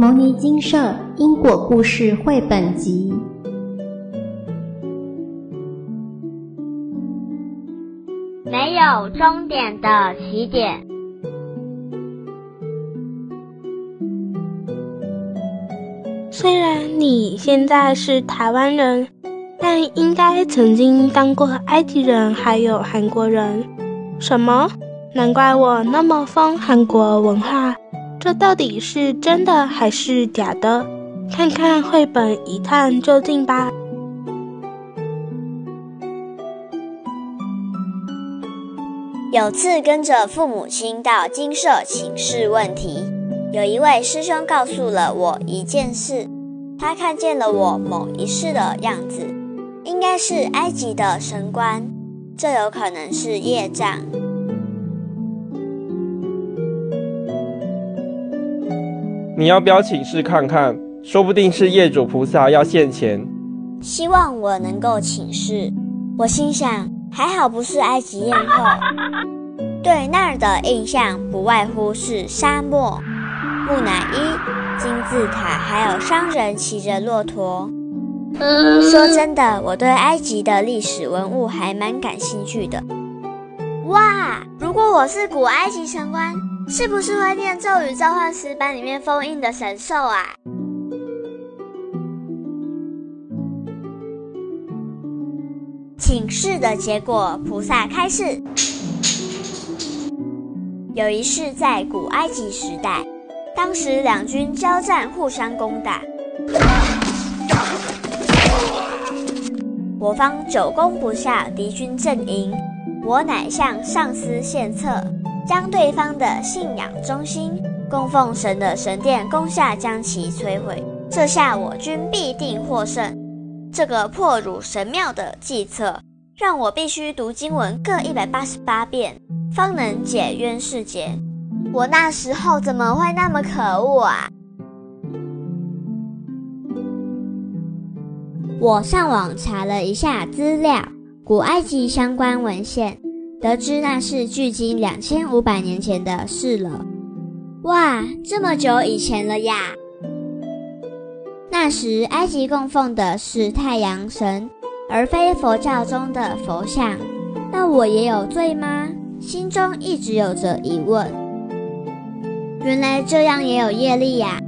牟尼精舍因果故事绘本集。没有终点的起点。虽然你现在是台湾人，但应该曾经当过埃及人，还有韩国人。什么？难怪我那么疯韩国文化。这到底是真的还是假的？看看绘本一探究竟吧。有次跟着父母亲到金舍请示问题，有一位师兄告诉了我一件事，他看见了我某一世的样子，应该是埃及的神官，这有可能是业障。你要不要请示看看？说不定是业主菩萨要现钱。希望我能够请示。我心想，还好不是埃及艳后。对那儿的印象不外乎是沙漠、木乃伊、金字塔，还有商人骑着骆驼。说真的，我对埃及的历史文物还蛮感兴趣的。哇，如果我是古埃及神官，是不是会念咒语召唤石板里面封印的神兽啊？请示的结果，菩萨开示：有一世在古埃及时代，当时两军交战，互相攻打，我方久攻不下敌军阵营，我乃向上司献策。将对方的信仰中心供奉神的神殿攻下，将其摧毁。这下我军必定获胜。这个破辱神庙的计策，让我必须读经文各一百八十八遍，方能解冤释结。我那时候怎么会那么可恶啊？我上网查了一下资料，古埃及相关文献。得知那是距今两千五百年前的事了，哇，这么久以前了呀！那时埃及供奉的是太阳神，而非佛教中的佛像。那我也有罪吗？心中一直有着疑问。原来这样也有业力呀！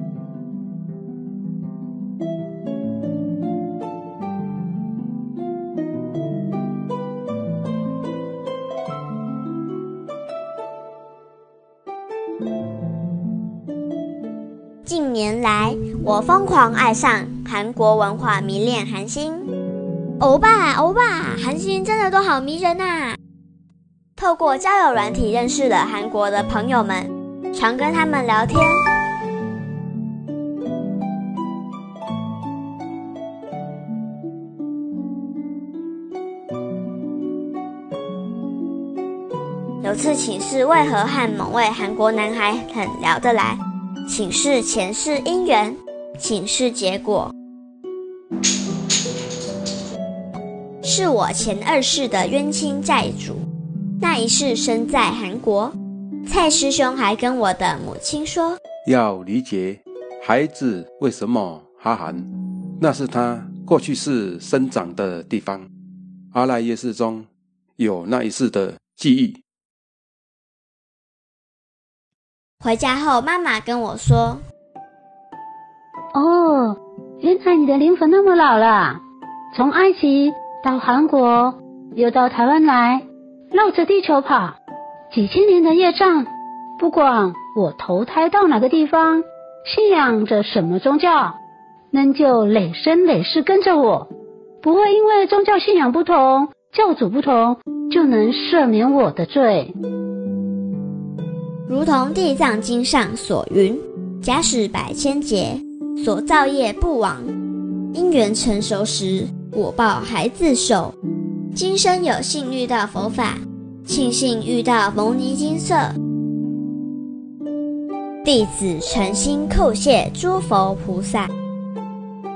我疯狂爱上韩国文化，迷恋韩星。欧巴，欧巴，韩星真的都好迷人呐！透过交友软体认识了韩国的朋友们，常跟他们聊天。有次请示为何和某位韩国男孩很聊得来，请示前世姻缘，请示结果是我前二世的冤亲债主，那一世生在韩国。蔡师兄还跟我的母亲说，要理解孩子为什么哈韩，那是他过去世生长的地方，阿赖耶识中有那一世的记忆。回家后，妈妈跟我说：“哦，原来你的灵魂那么老了，从埃及到韩国，又到台湾来，绕着地球跑，几千年的业障。不管我投胎到哪个地方，信仰着什么宗教，那就累生累世跟着我，不会因为宗教信仰不同、教主不同，就能赦免我的罪。”如同《地藏经》上所云：“假使百千劫，所造业不亡，因缘成熟时，果报还自受。”今生有幸遇到佛法，庆幸遇到蒙尼金色，弟子诚心叩谢诸佛菩萨，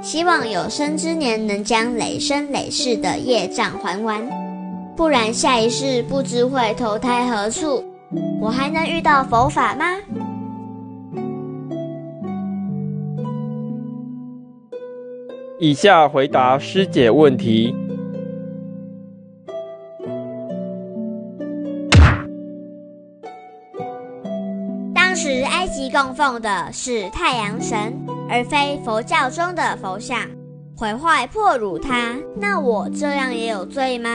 希望有生之年能将累生累世的业障还完，不然下一世不知会投胎何处。我还能遇到佛法吗？以下回答师姐问题。当时埃及供奉的是太阳神，而非佛教中的佛像，毁坏破辱它，那我这样也有罪吗？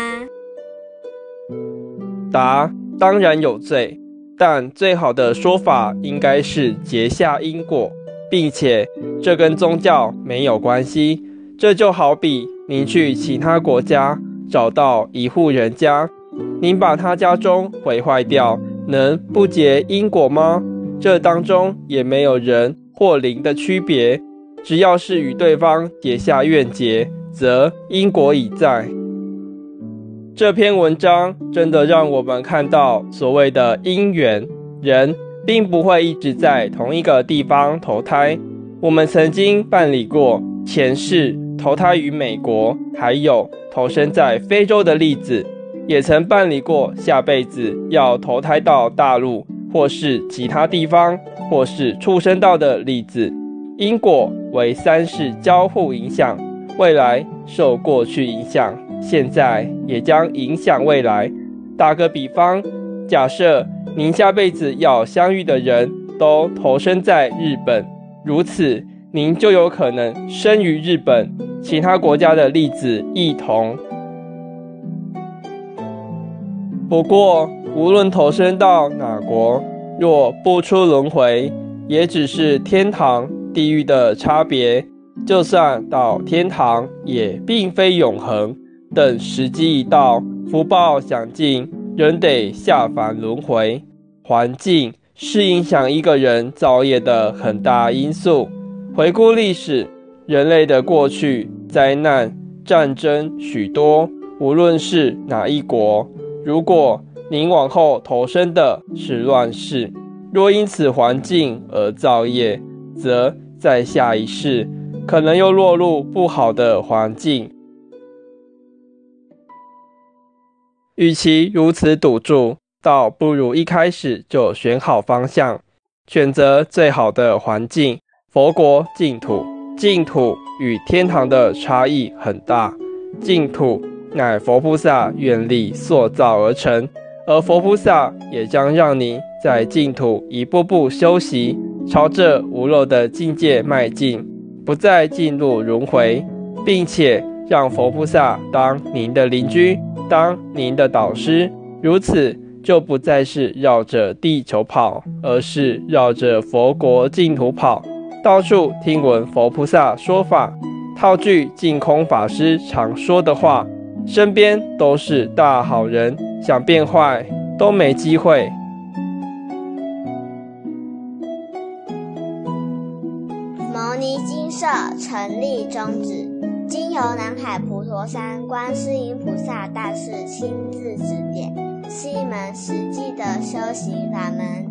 答：当然有罪，但最好的说法应该是结下因果，并且这跟宗教没有关系。这就好比您去其他国家找到一户人家，您把他家中毁坏掉，能不结因果吗？这当中也没有人或灵的区别，只要是与对方结下怨结，则因果已在。这篇文章真的让我们看到，所谓的因缘，人并不会一直在同一个地方投胎。我们曾经办理过前世投胎于美国，还有投生在非洲的例子，也曾办理过下辈子要投胎到大陆，或是其他地方，或是畜生道的例子。因果为三世交互影响，未来受过去影响。现在也将影响未来。打个比方，假设您下辈子要相遇的人都投生在日本，如此您就有可能生于日本。其他国家的例子一同。不过，无论投生到哪国，若不出轮回，也只是天堂、地狱的差别。就算到天堂，也并非永恒。等时机一到，福报享尽，仍得下凡轮回。环境是影响一个人造业的很大因素。回顾历史，人类的过去灾难、战争许多，无论是哪一国。如果您往后投生的是乱世，若因此环境而造业，则在下一世可能又落入不好的环境。与其如此赌注，倒不如一开始就选好方向，选择最好的环境。佛国净土，净土与天堂的差异很大。净土乃佛菩萨愿力塑造而成，而佛菩萨也将让你在净土一步步修习，朝着无漏的境界迈进，不再进入轮回，并且让佛菩萨当您的邻居。当您的导师，如此就不再是绕着地球跑，而是绕着佛国净土跑，到处听闻佛菩萨说法。套句净空法师常说的话：身边都是大好人，想变坏都没机会。牟尼精舍成立宗旨。经由南海普陀山观世音菩萨大士亲自指点，是一门实际的修行法门，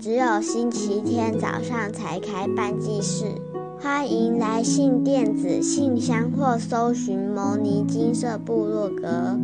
只有星期天早上才开办祭事，欢迎来信电子信箱或搜寻摩尼金色部落格。